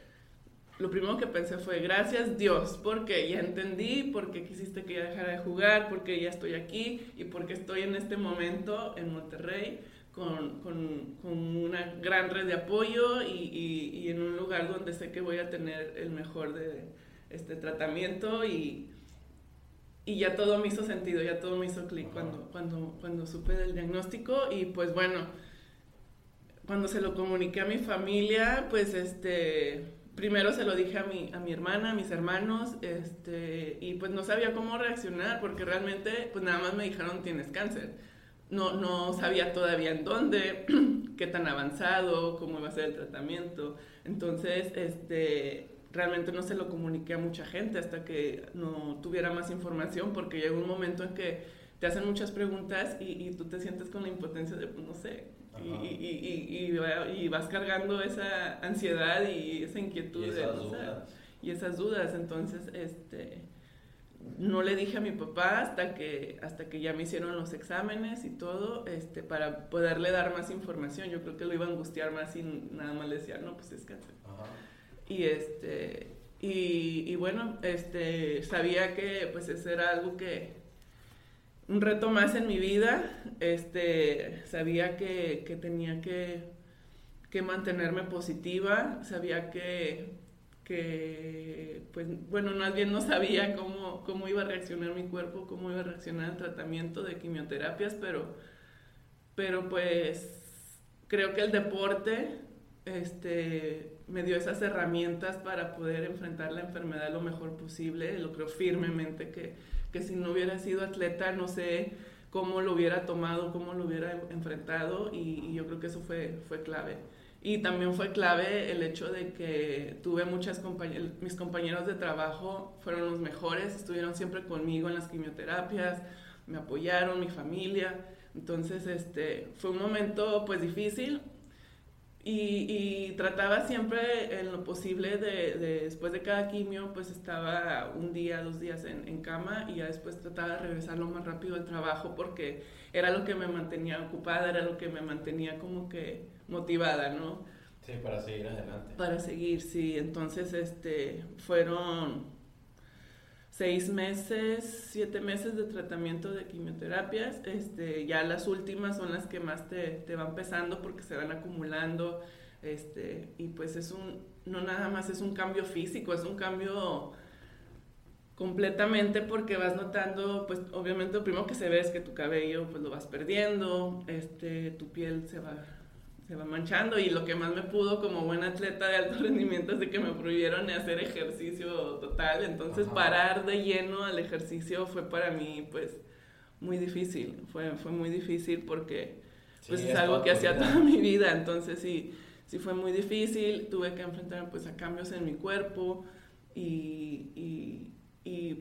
lo primero que pensé fue, gracias Dios, porque ya entendí, porque quisiste que ya dejara de jugar, porque ya estoy aquí y porque estoy en este momento en Monterrey con, con, con una gran red de apoyo y, y, y, en un lugar donde sé que voy a tener el mejor de este tratamiento y, y ya todo me hizo sentido, ya todo me hizo clic cuando, cuando, cuando supe del diagnóstico y pues bueno, cuando se lo comuniqué a mi familia, pues este primero se lo dije a mi, a mi hermana, a mis hermanos, este, y pues no sabía cómo reaccionar porque realmente pues nada más me dijeron tienes cáncer. No, no sabía todavía en dónde, *clears throat* qué tan avanzado, cómo iba a ser el tratamiento. Entonces, este, realmente no se lo comuniqué a mucha gente hasta que no tuviera más información porque llega un momento en que te hacen muchas preguntas y, y tú te sientes con la impotencia de, pues no sé, y, y, y, y, vas cargando esa ansiedad y esa inquietud. Y esas dudas. y esas dudas. Entonces, este, no le dije a mi papá hasta que, hasta que ya me hicieron los exámenes y todo, este, para poderle dar más información. Yo creo que lo iba a angustiar más y nada más le decía, no, pues es cáncer. Y este, y, y, bueno, este, sabía que pues ese era algo que, un reto más en mi vida, este, sabía que, que tenía que, que mantenerme positiva, sabía que que, pues, bueno, más bien no sabía cómo, cómo iba a reaccionar mi cuerpo, cómo iba a reaccionar el tratamiento de quimioterapias, pero, pero pues creo que el deporte este, me dio esas herramientas para poder enfrentar la enfermedad lo mejor posible. Lo creo firmemente que, que si no hubiera sido atleta, no sé cómo lo hubiera tomado, cómo lo hubiera enfrentado y, y yo creo que eso fue, fue clave. Y también fue clave el hecho de que tuve muchas compañeras, mis compañeros de trabajo fueron los mejores, estuvieron siempre conmigo en las quimioterapias, me apoyaron, mi familia. Entonces, este, fue un momento pues difícil y, trataba siempre en lo posible de, después de cada quimio, pues estaba un día, dos días en, en, cama y ya después trataba de regresar lo más rápido al trabajo porque era lo que me mantenía ocupada, era lo que me mantenía como que motivada, ¿no? Sí, para seguir adelante. Para seguir, sí. Entonces, este, fueron seis meses, siete meses de tratamiento de quimioterapias. Este, ya las últimas son las que más te, te van pesando porque se van acumulando. Este, y pues es un, no nada más es un cambio físico, es un cambio completamente porque vas notando, pues obviamente lo primero que se ve es que tu cabello pues lo vas perdiendo, este, tu piel se va se va manchando y lo que más me pudo como buena atleta de alto *laughs* rendimiento es de que me prohibieron hacer ejercicio total, entonces parar de lleno al ejercicio fue para mí pues muy difícil, fue, fue muy difícil porque pues es algo que hacía toda *laughs* mi vida, entonces sí, sí fue muy difícil, tuve que enfrentar pues a cambios en mi cuerpo y y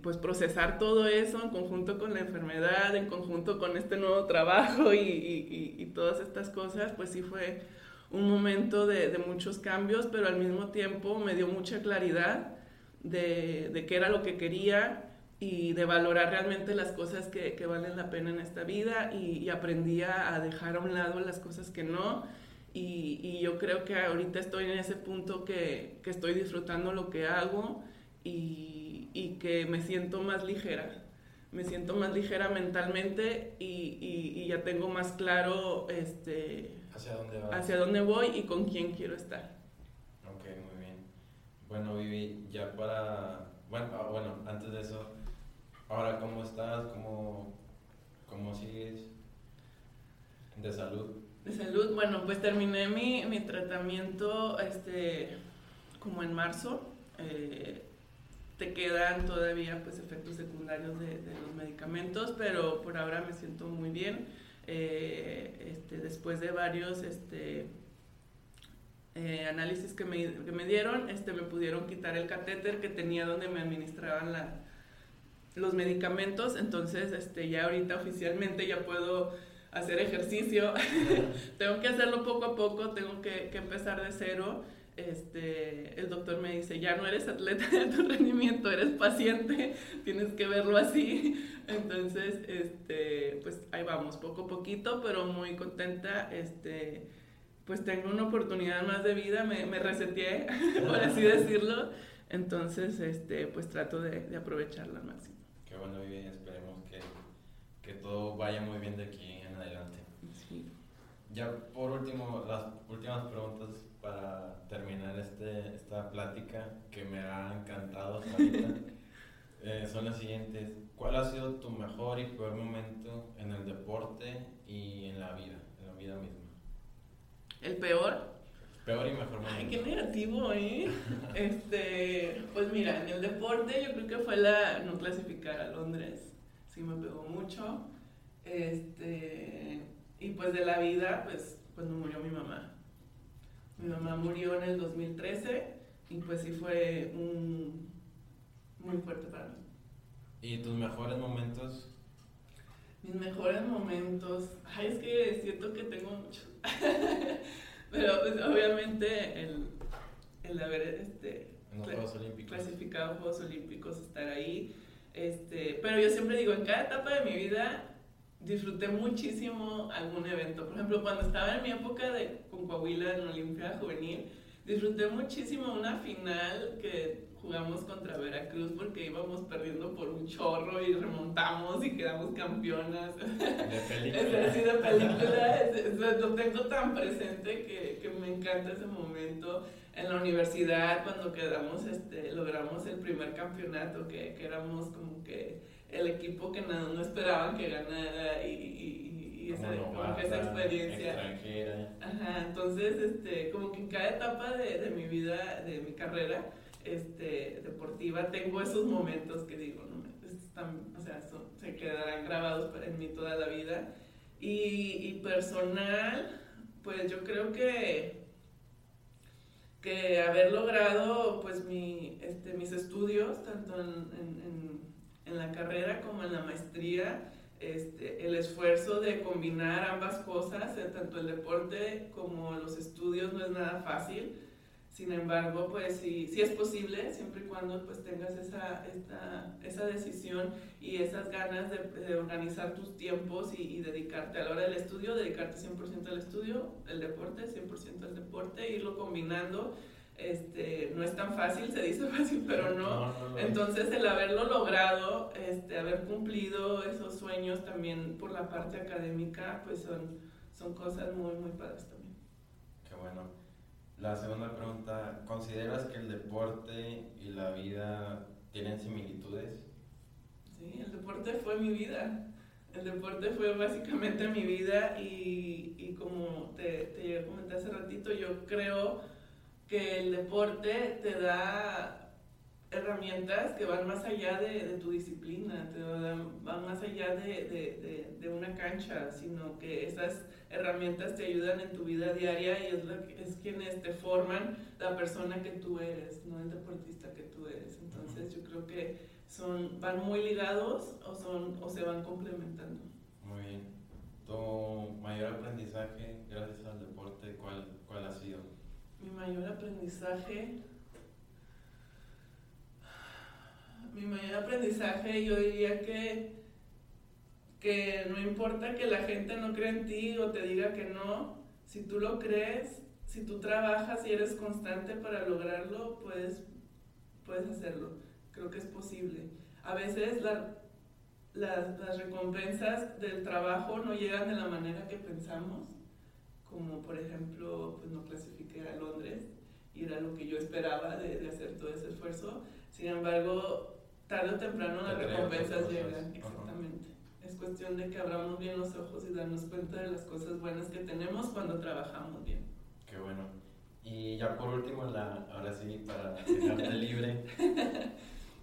pues procesar todo eso en conjunto con la enfermedad, en conjunto con este nuevo trabajo y, y, y todas estas cosas, pues sí fue un momento de, de, muchos cambios, pero al mismo tiempo me dio mucha claridad de, de qué era lo que quería y de valorar realmente las cosas que, que valen la pena en esta vida y, y, aprendí a dejar a un lado las cosas que no. Y, y yo creo que ahorita estoy en ese punto que, que estoy disfrutando lo que hago y, y que me siento más ligera. Me siento más ligera mentalmente y, y, ya tengo más claro este, ¿Hacia, dónde hacia dónde voy y con quién quiero estar. Ok, muy bien. Bueno, Vivi, ya para... Bueno, ah, bueno antes de eso, ahora cómo estás, cómo, cómo sigues de salud. De salud, bueno, pues terminé mi, mi tratamiento este, como en marzo. Eh, te quedan todavía pues efectos secundarios de, los medicamentos, pero por ahora me siento muy bien. Eh, este, después de varios este, eh, análisis que me, que me, dieron, este, me pudieron quitar el catéter que tenía donde me administraban la, los medicamentos, entonces este, ya ahorita oficialmente ya puedo hacer ejercicio, *laughs* tengo que hacerlo poco a poco, tengo que, que empezar de cero este, el doctor me dice, ya no eres atleta de tu rendimiento, eres paciente, *laughs* tienes que verlo así. *laughs* Entonces, este, pues ahí vamos, poco a poquito, pero muy contenta. Este, pues tengo una oportunidad más de vida, me, me reseteé, *laughs* por así decirlo. Entonces, este, pues trato de, de aprovecharla al máximo. Qué bueno, Vivi, esperemos que, que todo vaya muy bien de aquí en adelante. Sí. Ya por último, las últimas preguntas para terminar este, esta plática que me ha encantado hasta ahorita *laughs* eh, son las siguientes. ¿Cuál ha sido tu mejor y peor momento en el deporte y en la vida, en la vida misma? ¿El peor? Peor y mejor momento. Ay, qué negativo, ¿eh? *laughs* este, pues mira, en el deporte yo creo que fue la no clasificar a Londres. Sí me pegó mucho. Este, y pues de la vida, pues cuando murió mi mamá. Mi mamá murió en el 2013 y pues sí fue muy fuerte para mí. ¿Y tus mejores momentos? Mis mejores momentos. Ay, es que siento que tengo muchos. *laughs* Pero pues, obviamente el, el haber este, En los Juegos Olímpicos. clasificado a Juegos Olímpicos, estar ahí. Este, pero yo siempre digo, en cada etapa de mi vida disfruté muchísimo algún evento. Por ejemplo, cuando estaba en mi época de, con Coahuila en la Olimpiada Juvenil, disfruté muchísimo una final que jugamos contra Veracruz porque íbamos perdiendo por un chorro y remontamos y quedamos campeonas. De *laughs* Es película. así de película, es- es- lo tengo tan presente que, que me encanta ese momento. En la universidad, cuando quedamos, este, logramos el primer campeonato, que, que éramos como que el equipo que no, no esperaban que ganara y, y, y esa, Como que esa experiencia. Extranjera. Ajá, entonces, este, como que en cada etapa de, de mi vida, de mi carrera este, deportiva, tengo esos momentos que digo, no, están- o sea, son- se quedarán grabados en mí toda la vida. Y, y personal, pues yo creo que, que haber logrado pues mi, este, mis estudios, tanto en, en- en- en la carrera como en la maestría, este, el esfuerzo de combinar ambas cosas, eh, tanto el deporte como los estudios, no es nada fácil. Sin embargo, pues sí, sí es posible, siempre y cuando pues tengas esa, esta, esa decisión y esas ganas de, de organizar tus tiempos y, y dedicarte a la hora del estudio, dedicarte 100% al estudio, el deporte, 100% al deporte, irlo combinando. Este, no es tan fácil, se dice *laughs* fácil, pero no. no, no. Entonces el haberlo logrado, este, haber cumplido esos sueños también por la parte académica, pues son, son cosas muy, muy padres también. Qué bueno. La segunda pregunta, ¿consideras que el deporte y la vida tienen similitudes? Sí, el deporte fue mi vida. El deporte fue básicamente mi vida y, y como te, te comenté hace ratito, yo creo que el deporte te da herramientas que van más allá de, de tu disciplina, te dan- van más allá de, de- de- una cancha, sino que esas herramientas te ayudan en tu vida diaria y es, que- es quienes te forman la persona que tú eres, no el deportista que tú eres. Entonces yo creo que son, van muy ligados o, son, o se van complementando. Muy bien. ¿Tu mayor aprendizaje gracias al deporte cuál, cuál ha sido? Mi mayor aprendizaje. Mi mayor aprendizaje, yo diría que, que no importa que la gente no crea en ti o te diga que no, si tú lo crees, si tú trabajas y eres constante para lograrlo, puedes, puedes hacerlo. Creo que es posible. A veces la- las, las recompensas del trabajo no llegan de la manera que pensamos como por ejemplo, pues no clasifiqué a Londres y era lo que yo esperaba de, de hacer todo ese esfuerzo. Sin embargo, tarde o temprano las recompensas llegan, exactamente. Es cuestión de que abramos bien los ojos y darnos cuenta de las cosas buenas que tenemos cuando trabajamos bien. Qué bueno. Y ya por último, la, ahora sí, para dejarte *laughs* libre,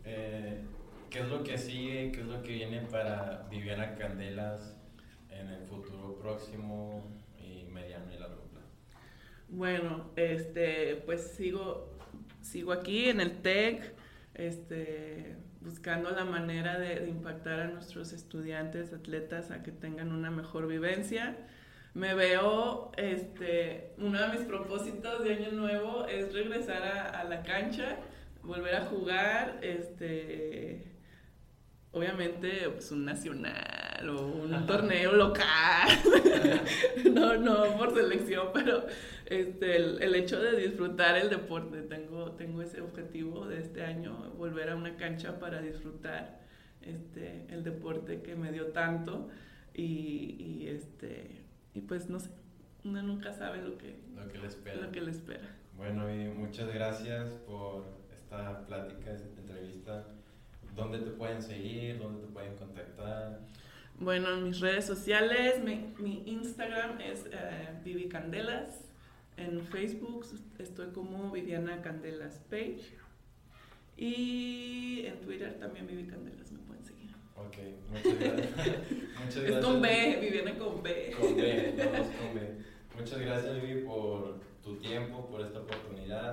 eh, ¿qué es lo que sigue? ¿Qué es lo que viene para Viviana Candelas en el futuro próximo y mediano y? Bueno, este, pues sigo, sigo aquí en el TEC, este, buscando la manera de, impactar a nuestros estudiantes, atletas, a que tengan una mejor vivencia. Me veo, este, uno de mis propósitos de año nuevo es regresar a, a la cancha, volver a jugar, este, obviamente, pues un nacional o un torneo local. *laughs* no, no por selección, pero este, el, el hecho de disfrutar el deporte, tengo, tengo ese objetivo de este año, volver a una cancha para disfrutar este, el deporte que me dio tanto y, y, este, y pues no sé, uno nunca sabe lo que, Lo que le espera. lo que le espera. Bueno, y muchas gracias por esta plática, esta entrevista. ¿Dónde te pueden seguir? ¿Dónde te pueden contactar? Bueno, en mis redes sociales, mi, mi Instagram es eh, Vivi Candelas. En Facebook estoy como Viviana Candelas Page. Y en Twitter también Vivi Candelas me pueden seguir. Ok, muchas gracias. *laughs* muchas Es gracias. con B, Viviana con B. Con B, todos con B. Muchas gracias, Vivi, por tu tiempo, por esta oportunidad.